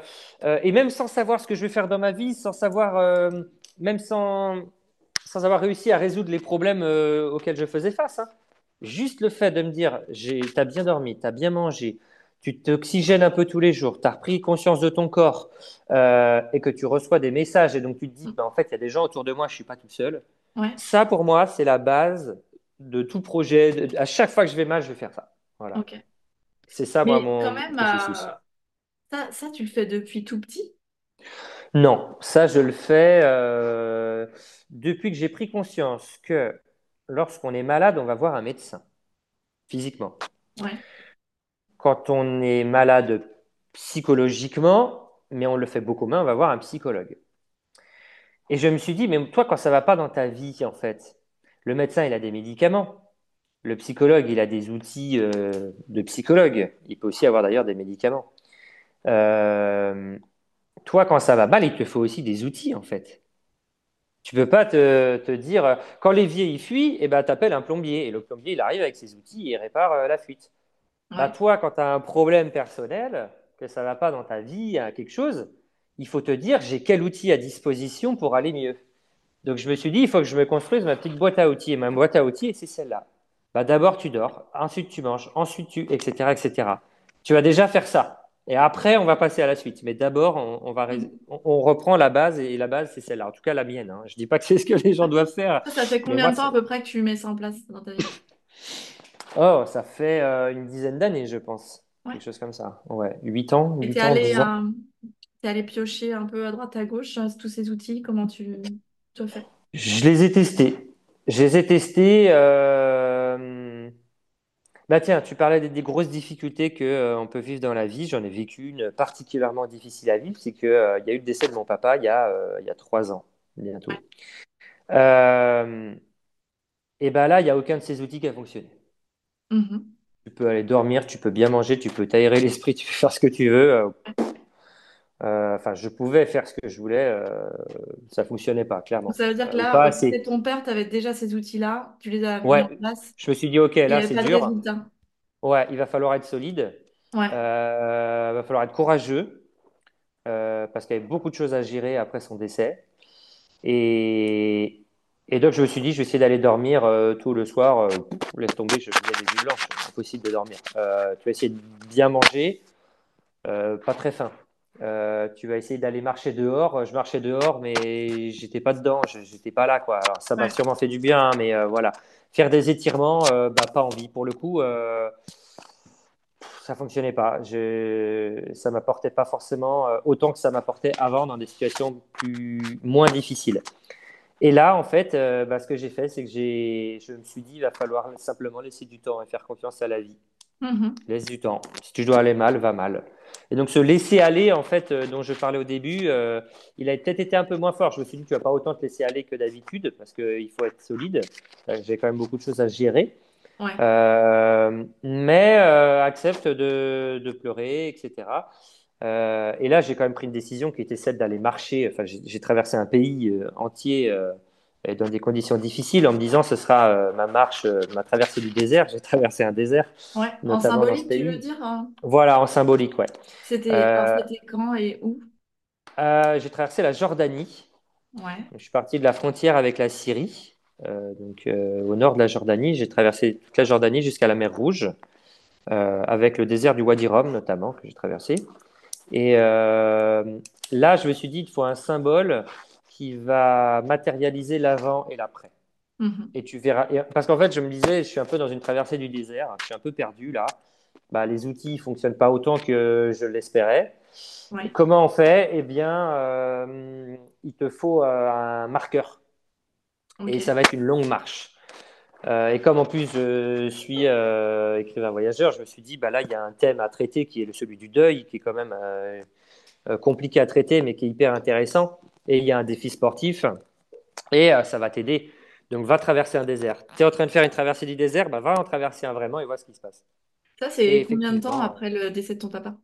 euh, et même sans savoir ce que je vais faire dans ma vie, sans savoir, euh, même sans, sans avoir réussi à résoudre les problèmes euh, auxquels je faisais face. hein. Juste le fait de me dire, j'ai, t'as bien dormi, t'as bien mangé, tu t'oxygènes un peu tous les jours, t'as repris conscience de ton corps euh, et que tu reçois des messages et donc tu te dis, bah, en fait, il y a des gens autour de moi, je suis pas tout seul. Ouais. Ça, pour moi, c'est la base de tout projet. À chaque fois que je vais mal, je vais faire ça. Voilà. C'est ça, moi, Mais quand mon même, euh, ça, ça, tu le fais depuis tout petit? Non, ça, je le fais euh, depuis que j'ai pris conscience que lorsqu'on est malade, on va voir un médecin, physiquement. Ouais. Quand on est malade psychologiquement, mais on le fait beaucoup moins, on va voir un psychologue. Et je me suis dit, mais toi, quand ça va pas dans ta vie, en fait, le médecin, il a des médicaments. Le psychologue, il a des outils euh, de psychologue. Il peut aussi avoir d'ailleurs des médicaments. Euh, toi, quand ça va mal, il te faut aussi des outils, en fait. Tu peux pas te, te dire, quand l'évier il fuit, eh ben, tu appelles un plombier. Et le plombier, il arrive avec ses outils et il répare euh, la fuite. Bah, Ouais. toi, quand tu as un problème personnel, que ça va pas dans ta vie, a quelque chose, il faut te dire, j'ai quel outil à disposition pour aller mieux. Donc je me suis dit, il faut que je me construise ma petite boîte à outils. Et ma boîte à outils, c'est celle-là. Bah, D'abord, tu dors, ensuite tu manges, ensuite tu, etc., etc. Tu vas déjà faire ça. Et après, on va passer à la suite. Mais d'abord, on, on, va, on, on reprend la base et la base, c'est celle-là. En tout cas, la mienne. Hein. Je dis pas que c'est ce que les gens doivent faire. Ça, fait combien de temps à peu près que tu mets ça en place dans ta vie? Oh, ça fait euh, une dizaine d'années, je pense. Ouais. Quelque chose comme ça. Ouais, 8 ans, Et 8 t'es ans, allé, 10 ans. euh, allé piocher un peu à droite à gauche euh, tous ces outils, comment tu, tu as fait? Je les ai testés. Je les ai testés. euh, Bah tiens, tu parlais des, des grosses difficultés que euh, on peut vivre dans la vie. J'en ai vécu une particulièrement difficile à vivre, c'est que euh, il y a eu le décès de mon papa il y a euh, il y a trois ans bientôt. Euh, et ben là, il y a aucun de ces outils qui a fonctionné. Mhm. Tu peux aller dormir, tu peux bien manger, tu peux t'aérer l'esprit, tu peux faire ce que tu veux. Enfin, je pouvais faire ce que je voulais, euh, ça fonctionnait pas, Donc clairement, ça veut dire Euh, que ou là, assez. ton père, tu avais déjà ces outils-là, tu les as mis Ouais, en place je me suis dit, ok, il là c'est dur. Ouais, il va falloir être solide. Ouais. Euh, va falloir être courageux euh, parce qu'il y avait beaucoup de choses à gérer après son décès. Et, et donc, je me suis dit, je vais essayer d'aller dormir euh, tout le soir. Euh, laisse tomber, je faisais des nuits blanches. Impossible de dormir. Euh, tu vas essayer de bien manger, euh, pas très faim. Euh, tu vas essayer d'aller marcher dehors. Je marchais dehors, mais j'étais pas dedans. Je- J'étais pas là, quoi. Alors, ça m'a Ouais. sûrement fait du bien, hein, mais euh, voilà. Faire des étirements, euh, bah, pas envie. Pour le coup, euh, ça fonctionnait pas. Je, ça m'apportait pas forcément euh, autant que ça m'apportait avant dans des situations plus, moins difficiles. Et là, en fait, euh, bah, ce que j'ai fait, c'est que je me suis dit, il va falloir simplement laisser du temps et faire confiance à la vie. Mhm. Laisse du temps. Si tu dois aller mal, va mal. Et donc, ce laisser aller, en fait, euh, dont je parlais au début, euh, il a peut-être été un peu moins fort. Je me suis dit, tu vas pas autant te laisser aller que d'habitude, parce qu'il faut être solide. Euh, J'ai quand même beaucoup de choses à gérer. Ouais. Euh, mais euh, accepte de, de pleurer, etc. Euh, et là, j'ai quand même pris une décision qui était celle d'aller marcher. Enfin, j'ai traversé un pays euh, entier euh, et dans des conditions difficiles en me disant ce sera euh, ma marche, euh, ma traversée du désert. J'ai traversé un désert, Ouais. En symbolique, tu veux dire? hein? Voilà, en symbolique, ouais. C'était, Euh, quand et où? j'ai traversé la Jordanie. Ouais. Je suis parti de la frontière avec la Syrie, donc au nord de la Jordanie. J'ai traversé toute la Jordanie jusqu'à la mer Rouge, avec le désert du Wadi Rum notamment que j'ai traversé. Et là, je me suis dit, il faut un symbole qui va matérialiser l'avant et l'après. Mhm. Et tu verras. et- parce qu'en fait, je me disais, je suis un peu dans une traversée du désert, je suis un peu perdu là. Bah, les outils ne fonctionnent pas autant que je l'espérais. Ouais. Comment on fait? Eh bien, euh, il te faut euh, un marqueur et ça va être une longue marche. Euh, et comme en plus je suis écrivain voyageur, je me suis dit, bah là, il y a un thème à traiter qui est celui du deuil, qui est quand même compliqué à traiter, mais qui est hyper intéressant. Et il y a un défi sportif, et euh, ça va t'aider. Donc, va traverser un désert. Tu es en train de faire une traversée du désert, bah, va en traverser un vraiment et vois ce qui se passe. Ça, c'est combien de temps après le décès de ton papa?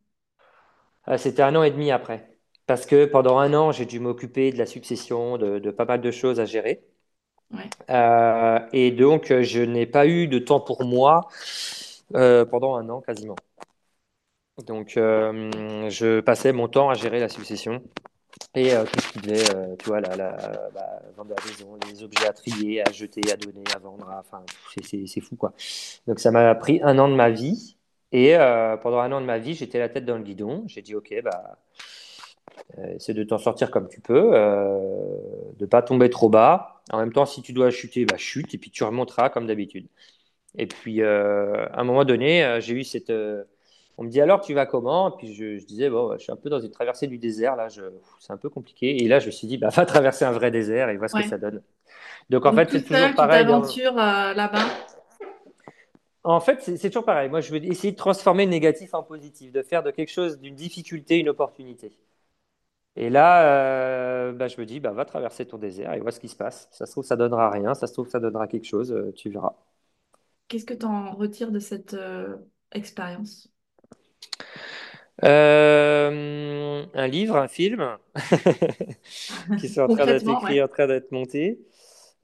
euh, c'était un an et demi après. Parce que pendant un an, j'ai dû m'occuper de la succession, de, de pas mal de choses à gérer. Ouais. Euh, et donc, je n'ai pas eu de temps pour moi pendant un an quasiment. Donc, je passais mon temps à gérer la succession et euh, tout ce qui devait, euh, tu vois, la, bah, vendre la maison, les objets à trier, à jeter, à donner, à vendre, enfin, c'est fou quoi. Donc, ça m'a pris un an de ma vie et euh, pendant un an de ma vie, j'étais la tête dans le guidon. J'ai dit, ok, bah, euh, c'est de t'en sortir comme tu peux, euh, de pas tomber trop bas. En même temps, si tu dois chuter, bah, chute et puis tu remonteras comme d'habitude. Et puis, euh, à un moment donné, euh, j'ai eu cette. Euh, on me dit alors, tu vas comment? Et puis je, je disais, bon, je suis un peu dans une traversée du désert, là, je- c'est un peu compliqué. Et là, je me suis dit, bah, va traverser un vrai désert et vois ce que ça donne. Donc, en Donc fait, c'est toujours pareil. dans- euh, là-bas? En fait, c'est c'est toujours pareil. Moi, je veux essayer de transformer le négatif en positif, de faire de quelque chose, d'une difficulté, une opportunité. Et là, euh, bah, je me dis, bah, va traverser ton désert et vois ce qui se passe. Ça se trouve, ça donnera rien. Ça se trouve, ça donnera quelque chose. euh, tu verras. Qu'est-ce que tu en retires de cette euh, expérience? Euh, un livre, un film qui sont en train d'être écrits, ouais. en train d'être montés.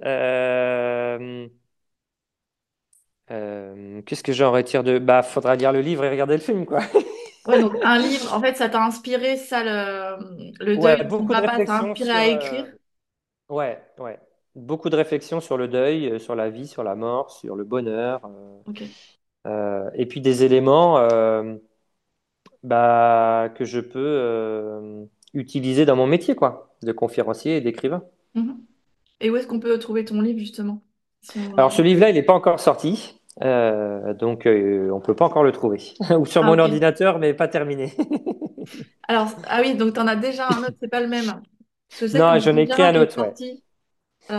Euh, euh, qu'est-ce que j'en retire de... Bah, faudra lire le livre et regarder le film, quoi. Ouais, donc un livre, en fait, ça t'a inspiré, ça, le, le Ouais, deuil beaucoup de papa, t'a inspiré sur, à écrire? euh, ouais, ouais, beaucoup de réflexions sur le deuil, euh, sur la vie, sur la mort, sur le bonheur, Ok. euh, et puis des éléments bah, que je peux euh, utiliser dans mon métier, quoi, de conférencier et d'écrivain. Mhm. Et où est-ce qu'on peut trouver ton livre, justement? Si on Alors ce livre-là, il n'est pas encore sorti, euh, donc euh, on peut pas encore le trouver, ou sur Ah, mon ordinateur, mais pas terminé. Alors, ah oui, donc t'en as déjà un autre, c'est pas le même. Je Non, j'en ai écrit un autre, ouais.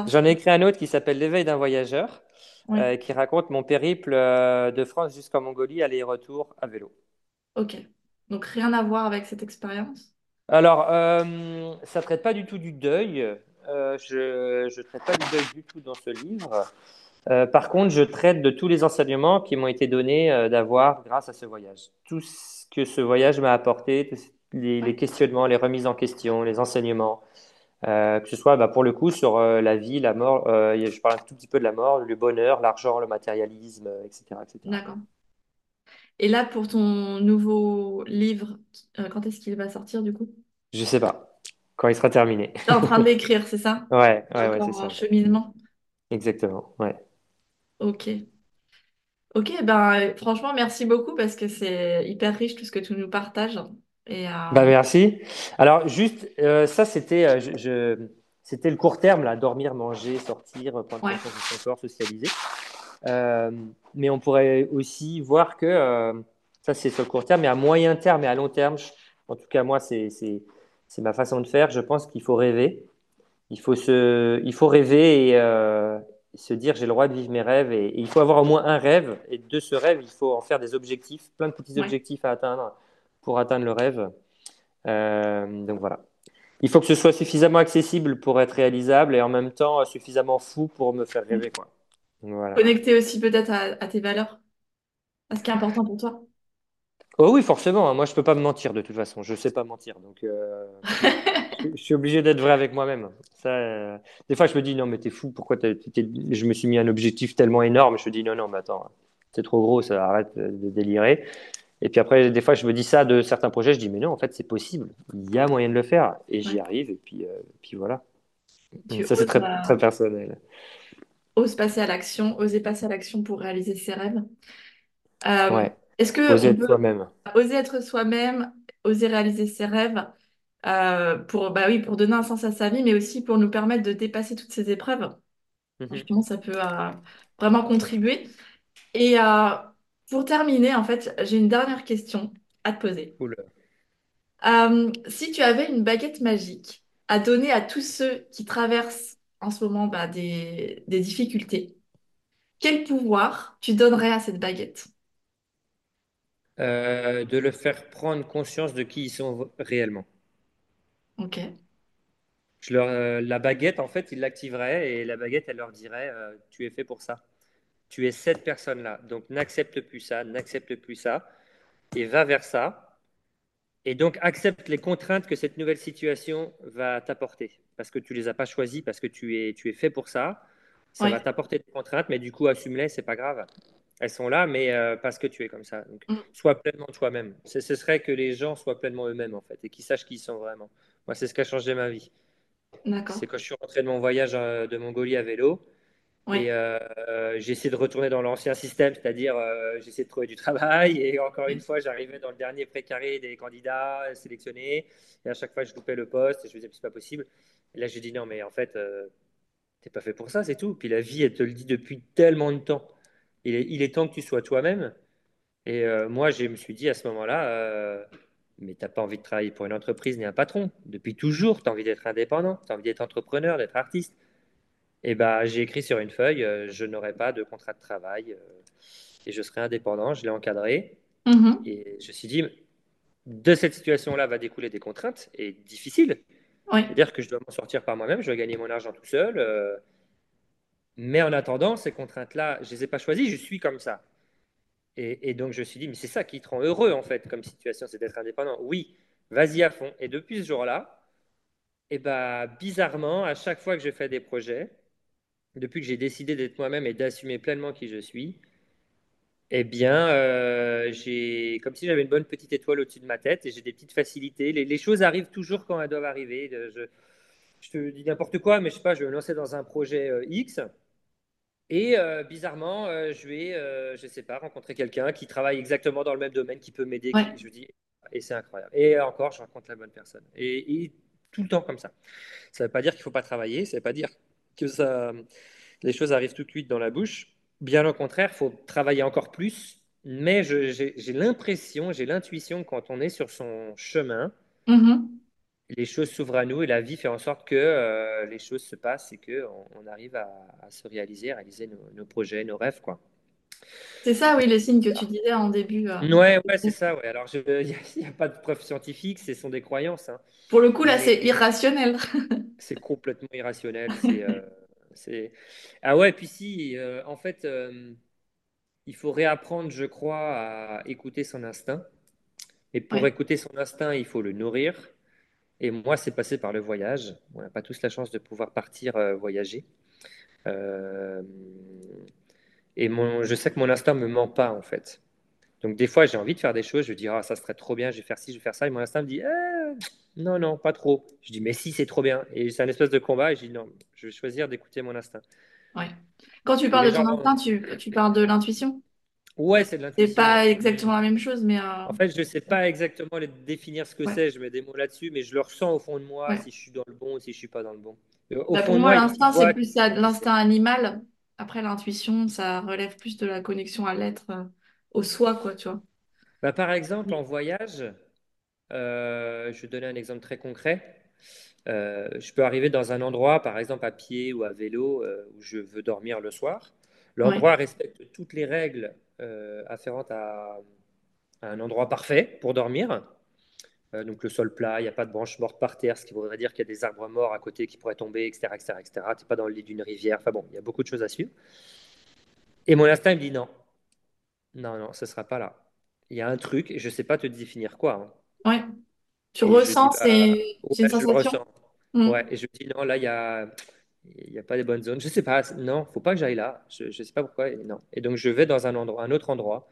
J'en ai écrit un autre qui s'appelle L'éveil d'un voyageur, oui, euh, qui raconte mon périple euh, de France jusqu'en Mongolie, aller-retour à vélo. ok. Donc, rien à voir avec cette expérience? Alors, euh, ça traite pas du tout du deuil. Euh, je ne traite pas du deuil du tout dans ce livre. Euh, par contre, je traite de tous les enseignements qui m'ont été donnés euh, d'avoir grâce à ce voyage. Tout ce que ce voyage m'a apporté, tous les, questionnements, les remises en question, les enseignements, que ce soit bah, pour le coup sur la vie, la mort. je parle un tout petit peu de la mort, le bonheur, l'argent, le matérialisme, etc., d'accord. Et là, pour ton nouveau livre, euh, quand est-ce qu'il va sortir, du coup? Je sais pas quand il sera terminé. T'es en train de l'écrire, c'est ça? Ouais, ouais, ouais, c'est encore en ça. cheminement? Exactement. Ouais. Ok. Ok, ben euh, franchement, merci beaucoup parce que c'est hyper riche tout ce que tu nous partages. Et Bah euh, merci. Alors juste, euh, ça c'était, euh, je, je- c'était le court terme là, dormir, manger, sortir, prendre ouais, conscience de son corps, socialiser. Euh, mais on pourrait aussi voir que euh, ça c'est sur le court terme, mais à moyen terme et à long terme, je- en tout cas moi c'est ma façon de faire. Je pense qu'il faut rêver. Il faut se, il faut rêver et euh, se dire j'ai le droit de vivre mes rêves et, et il faut avoir au moins un rêve et de ce rêve il faut en faire des objectifs, plein de petits ouais. objectifs à atteindre pour atteindre le rêve. Euh, donc voilà. Il faut que ce soit suffisamment accessible pour être réalisable et en même temps suffisamment fou pour me faire rêver quoi. Voilà. Connecter aussi peut-être à, à tes valeurs, à ce qui est important pour toi. Oh oui, forcément. Moi, je peux pas me mentir de toute façon. Je sais pas mentir. Donc, euh, je, je suis obligé d'être vrai avec moi-même. Ça, euh, des fois, je me dis non, mais t'es fou. Pourquoi t'es- t'es- je me suis mis un objectif tellement énorme. Je me dis non, non, mais attends, c'est trop gros. Ça arrête de délirer. Et puis après, des fois, je me dis ça de certains projets. Je dis mais non, en fait, c'est possible. Il y a moyen de le faire et j'y arrive. Et puis, euh, puis voilà. Donc Tu ça, c'est oses, très, euh, très personnel. Oses passer à l'action, oser passer à l'action pour réaliser ses rêves. Euh, Ouais. est-ce que Oser être soi-même. oser être soi-même, oser réaliser ses rêves euh, pour, bah oui, pour donner un sens à sa vie, mais aussi pour nous permettre de dépasser toutes ces épreuves? Mhm. Franchement, ça peut euh, vraiment contribuer. Et pour terminer, en fait, j'ai une dernière question à te poser. Cool. Si tu avais une baguette magique à donner à tous ceux qui traversent en ce moment bah, des, des difficultés, quel pouvoir tu donnerais à cette baguette? Euh, de le faire prendre conscience de qui ils sont réellement. Ok, Je leur, euh, la baguette, en fait, ils l'activeraient et la baguette, elle leur dirait euh, Tu es fait pour ça. Tu es cette personne-là. Donc n'accepte plus ça, n'accepte plus ça et va vers ça. Et donc accepte les contraintes que cette nouvelle situation va t'apporter. Parce que tu ne les as pas choisies, parce que tu es, tu es fait pour ça. Ça va t'apporter des contraintes, mais du coup, assume-les, c'est pas grave. Elles sont là, mais euh, parce que tu es comme ça. Donc, Mm, sois pleinement toi-même. Ce serait que les gens soient pleinement eux-mêmes, en fait, et qu'ils sachent qui ils sont vraiment. Moi, c'est ce qui a changé ma vie. C'est quand je suis rentré de mon voyage euh, de Mongolie à vélo Ouais, euh, euh, j'ai essayé de retourner dans l'ancien système, c'est-à-dire euh, j'ai essayé de trouver du travail et encore une ouais, fois, j'arrivais dans le dernier précaré des candidats sélectionnés et à chaque fois, je loupais le poste et je me disais, c'est pas possible. Et là, j'ai dit non, mais en fait, euh, t'es pas fait pour ça, c'est tout. Puis la vie, elle te le dit depuis tellement de temps. Il est, il est temps que tu sois toi-même. Et euh, moi, je me suis dit à ce moment-là, euh, mais t'as pas envie de travailler pour une entreprise ni un patron. Depuis toujours, tu as envie d'être indépendant, tu as envie d'être entrepreneur, d'être artiste. Et ben, j'ai écrit sur une feuille, euh, je n'aurai pas de contrat de travail euh, et je serai indépendant. Je l'ai encadré mhm, et je me suis dit, de cette situation-là va découler des contraintes et difficiles. C'est-à-dire que je dois m'en sortir par moi-même, je dois gagner mon argent tout seul. euh, mais en attendant, ces contraintes-là, je ne les ai pas choisies, je suis comme ça. Et, et donc, je me suis dit, mais c'est ça qui te rend heureux, en fait, comme situation, c'est d'être indépendant. Oui, vas-y à fond. Et depuis ce jour-là, et ben, bizarrement, à chaque fois que je fais des projets, depuis que j'ai décidé d'être moi-même et d'assumer pleinement qui je suis, Eh bien, euh, j'ai comme si j'avais une bonne petite étoile au-dessus de ma tête et j'ai des petites facilités. Les, les choses arrivent toujours quand elles doivent arriver. Je, je te dis n'importe quoi, mais je sais pas, je vais me lancer dans un projet euh, X. Et euh, bizarrement, euh, je vais, euh, je sais pas, rencontrer quelqu'un qui travaille exactement dans le même domaine, qui peut m'aider. Ouais. Je dis, et c'est incroyable. Et encore, je rencontre la bonne personne. Et, et tout le temps comme ça. Ça ne veut pas dire qu'il faut pas travailler. Ça ne veut pas dire que ça, les choses arrivent tout de suite dans la bouche. Bien au contraire, il faut travailler encore plus. Mais j'ai l'impression, j'ai l'intuition que quand on est sur son chemin, Mhm. les choses s'ouvrent à nous et la vie fait en sorte que euh, les choses se passent et qu'on on arrive à, à se réaliser, à réaliser nos, nos projets, nos rêves, quoi. C'est ça, oui, les signes que tu disais en début. euh. Ouais, ouais, c'est ça, ouais. Alors, il n'y a, pas de preuves scientifiques, ce sont des croyances, hein. Pour le coup, là, c'est irrationnel. c'est complètement irrationnel. Euh. Ah ouais, puis si, euh, en fait, euh, il faut réapprendre, je crois, à écouter son instinct. Et pour Ouais. écouter son instinct, il faut le nourrir. Et moi, c'est passé par le voyage. On n'a pas tous la chance de pouvoir partir euh, voyager. Euh, et mon, je sais que mon instinct me ment pas, en fait. Donc, des fois, j'ai envie de faire des choses. Je dis, ah, ça serait trop bien, je vais faire ci, je vais faire ça. Et mon instinct me dit, Eh, non, non, pas trop. Je dis, mais si, c'est trop bien. Et c'est un espèce de combat. Et je dis, non, je vais choisir d'écouter mon instinct. Ouais. Quand tu parles les de ton gens, instinct, tu, tu parles de l'intuition? ouais, c'est de C'est l'intuition. pas ouais. exactement la même chose, mais euh, En fait, je ne sais pas exactement les- définir ce que ouais. c'est. Je mets des mots là-dessus, mais je le ressens au fond de moi Ouais. si je suis dans le bon ou si je suis pas dans le bon. Euh, Au Bah, fond pour moi, l'instinct, c'est plus l'instinct animal. Après, l'intuition, ça relève plus de la connexion à l'être, euh, au soi, quoi, tu vois. Bah, par exemple, en voyage, euh, je vais donner un exemple très concret. Euh, je peux arriver dans un endroit, par exemple à pied ou à vélo, où je veux dormir le soir. Ouais, L'endroit respecte toutes les règles afférentes à, à un endroit parfait pour dormir. Euh, donc le sol plat, il n'y a pas de branches mortes par terre, ce qui voudrait dire qu'il y a des arbres morts à côté qui pourraient tomber, etc. etc., etc. Tu n'es pas dans le lit d'une rivière. Enfin bon, il y a beaucoup de choses à suivre. Et mon instinct me dit non, non, non, ce ne sera pas là. Il y a un truc, et je ne sais pas te définir quoi. hein. ouais. Tu Et ressens, bah, c'est une ouais, je le sensation. ressens. Mm. Ouais, et je dis, non, là, il y a, il y a pas des bonnes zones. Je sais pas, non, faut pas que j'aille là. Je, ne sais pas pourquoi, et non. Et donc, je vais dans un endroit, un autre endroit,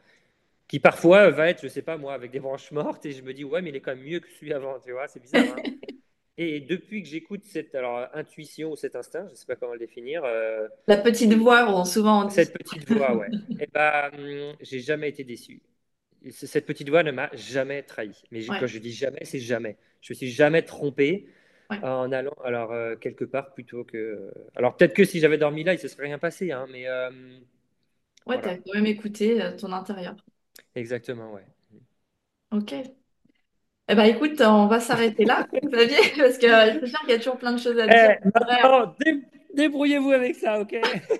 qui parfois va être, je sais pas moi, avec des branches mortes, et je me dis, ouais, mais il est quand même mieux que celui avant, tu vois, c'est bizarre, hein. Et depuis que j'écoute cette alors, intuition ou cet instinct, je sais pas comment le définir, euh, La petite voix, on- souvent on dit. cette petite voix, ouais, et ben, hum, j'ai jamais été déçu. Cette petite voix ne m'a jamais trahi. Mais quand je dis jamais, c'est jamais. Je me suis jamais trompé ouais. en allant alors euh, quelque part plutôt que. Alors peut-être que si j'avais dormi là, il ne se serait rien passé, hein, mais euh, Ouais, t'as voilà, quand même écouté ton intérieur. Exactement, ouais. Ok. Eh ben, écoute, on va s'arrêter là, Xavier, parce que euh, c'est sûr qu'il y a toujours plein de choses à dire. Eh, maintenant, dé- débrouillez-vous avec ça, ok?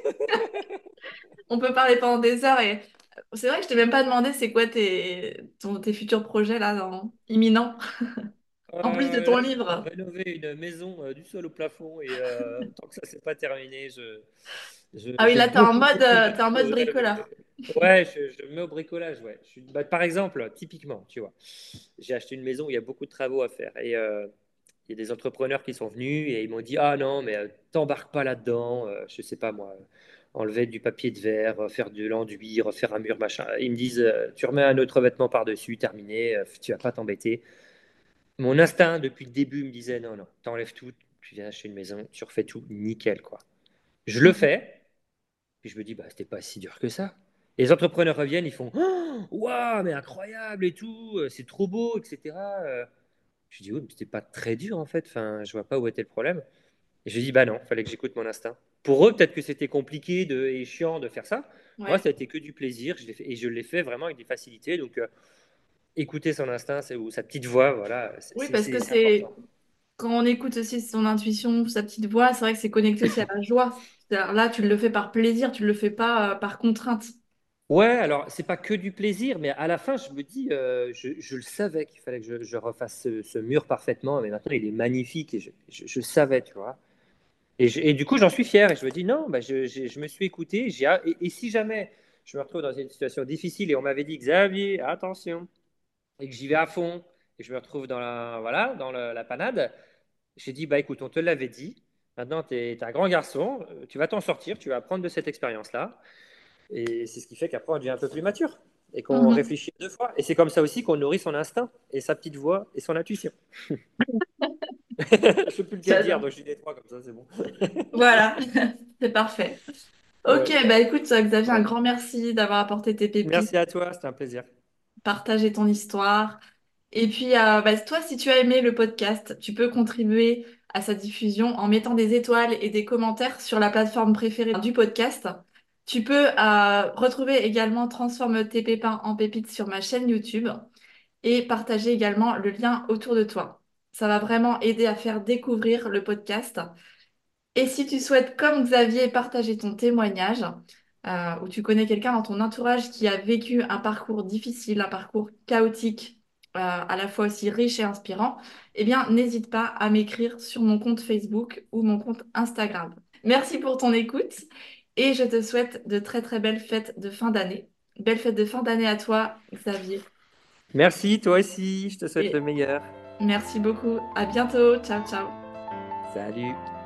on peut parler pendant des heures et euh, c'est vrai que je t'ai même pas demandé c'est quoi tes, ton- tes futurs projets là, dans, imminents, en plus de Euh, ton je suis de livre. rénover une maison euh, du sol au plafond et euh, tant que ça c'est pas terminé, je, je- Ah oui, là, t'es en mode, euh, t'es en mode bricoleur. Ouais, je, me mets au bricolage, ouais. Je bah, par exemple, typiquement, tu vois, j'ai acheté une maison où il y a beaucoup de travaux à faire et euh, il y a des entrepreneurs qui sont venus et ils m'ont dit, ah non, mais euh, t'embarques pas là-dedans, euh, je sais pas moi, enlever du papier de verre, euh, faire de l'enduit, refaire un mur, machin. Ils me disent, tu remets un autre vêtement par-dessus, terminé, tu vas pas t'embêter. Mon instinct, depuis le début, me disait non, non, t'enlèves tout, tu viens acheter une maison, tu refais tout, nickel, quoi. Je le fais, puis je me dis, bah, c'était pas si dur que ça. Et les entrepreneurs reviennent, ils font, Oh, waouh, mais incroyable et tout, euh, c'est trop beau, etc. Euh, Je dis, oui, mais c'était pas très dur en fait, enfin, je vois pas où était le problème. Et je dis, bah non, fallait que j'écoute mon instinct. Pour eux, peut-être que c'était compliqué de, et chiant de faire ça. Moi, ça a été que du plaisir, je l'ai fait, et je l'ai fait vraiment avec des facilités. Donc, euh, écouter son instinct c'est- ou sa petite voix, voilà, Oui, parce que c'est- quand on écoute aussi son intuition, sa petite voix, c'est vrai que c'est connecté aussi à la joie. Là, tu le fais par plaisir, tu le fais pas par contrainte. Ouais, alors c'est pas que du plaisir, mais à la fin, je me dis, euh, je, le savais qu'il fallait que je, refasse ce, mur parfaitement, mais maintenant il est magnifique et je, je- savais, tu vois. Et, du coup, j'en suis fier et je me dis, non, bah, je, me suis écouté. Et, si jamais je me retrouve dans une situation difficile et on m'avait dit, Xavier, attention, et que j'y vais à fond et je me retrouve dans la panade, j'ai dit, bah écoute, on te l'avait dit. Maintenant, tu es, un grand garçon, euh, tu vas t'en sortir, tu vas apprendre de cette expérience-là. Et c'est ce qui fait qu'après, on devient un peu plus mature et qu'on Mhm. réfléchit deux fois. Et c'est comme ça aussi qu'on nourrit son instinct et sa petite voix et son intuition. je ne peux plus le dire, donc je dis les trois comme ça, c'est bon. Voilà, c'est parfait. Ok, Ouais. bah écoute, Xavier, un grand merci d'avoir apporté tes pépites, Merci à toi, c'était un plaisir. partagé ton histoire. Et puis, euh, bah, toi, si tu as aimé le podcast, tu peux contribuer à sa diffusion en mettant des étoiles et des commentaires sur la plateforme préférée du podcast. Tu peux euh, retrouver également Transforme tes pépins en pépites sur ma chaîne YouTube et partager également le lien autour de toi. Ça va vraiment aider à faire découvrir le podcast. Et si tu souhaites, comme Xavier, partager ton témoignage, euh, ou tu connais quelqu'un dans ton entourage qui a vécu un parcours difficile, un parcours chaotique, euh, à la fois aussi riche et inspirant, eh bien, n'hésite pas à m'écrire sur mon compte Facebook ou mon compte Instagram. Merci pour ton écoute et je te souhaite de très très belles fêtes de fin d'année. Belle fête de fin d'année à toi, Xavier. Merci, toi aussi, je te souhaite Et le meilleur. merci beaucoup. À bientôt. Ciao, ciao. Salut.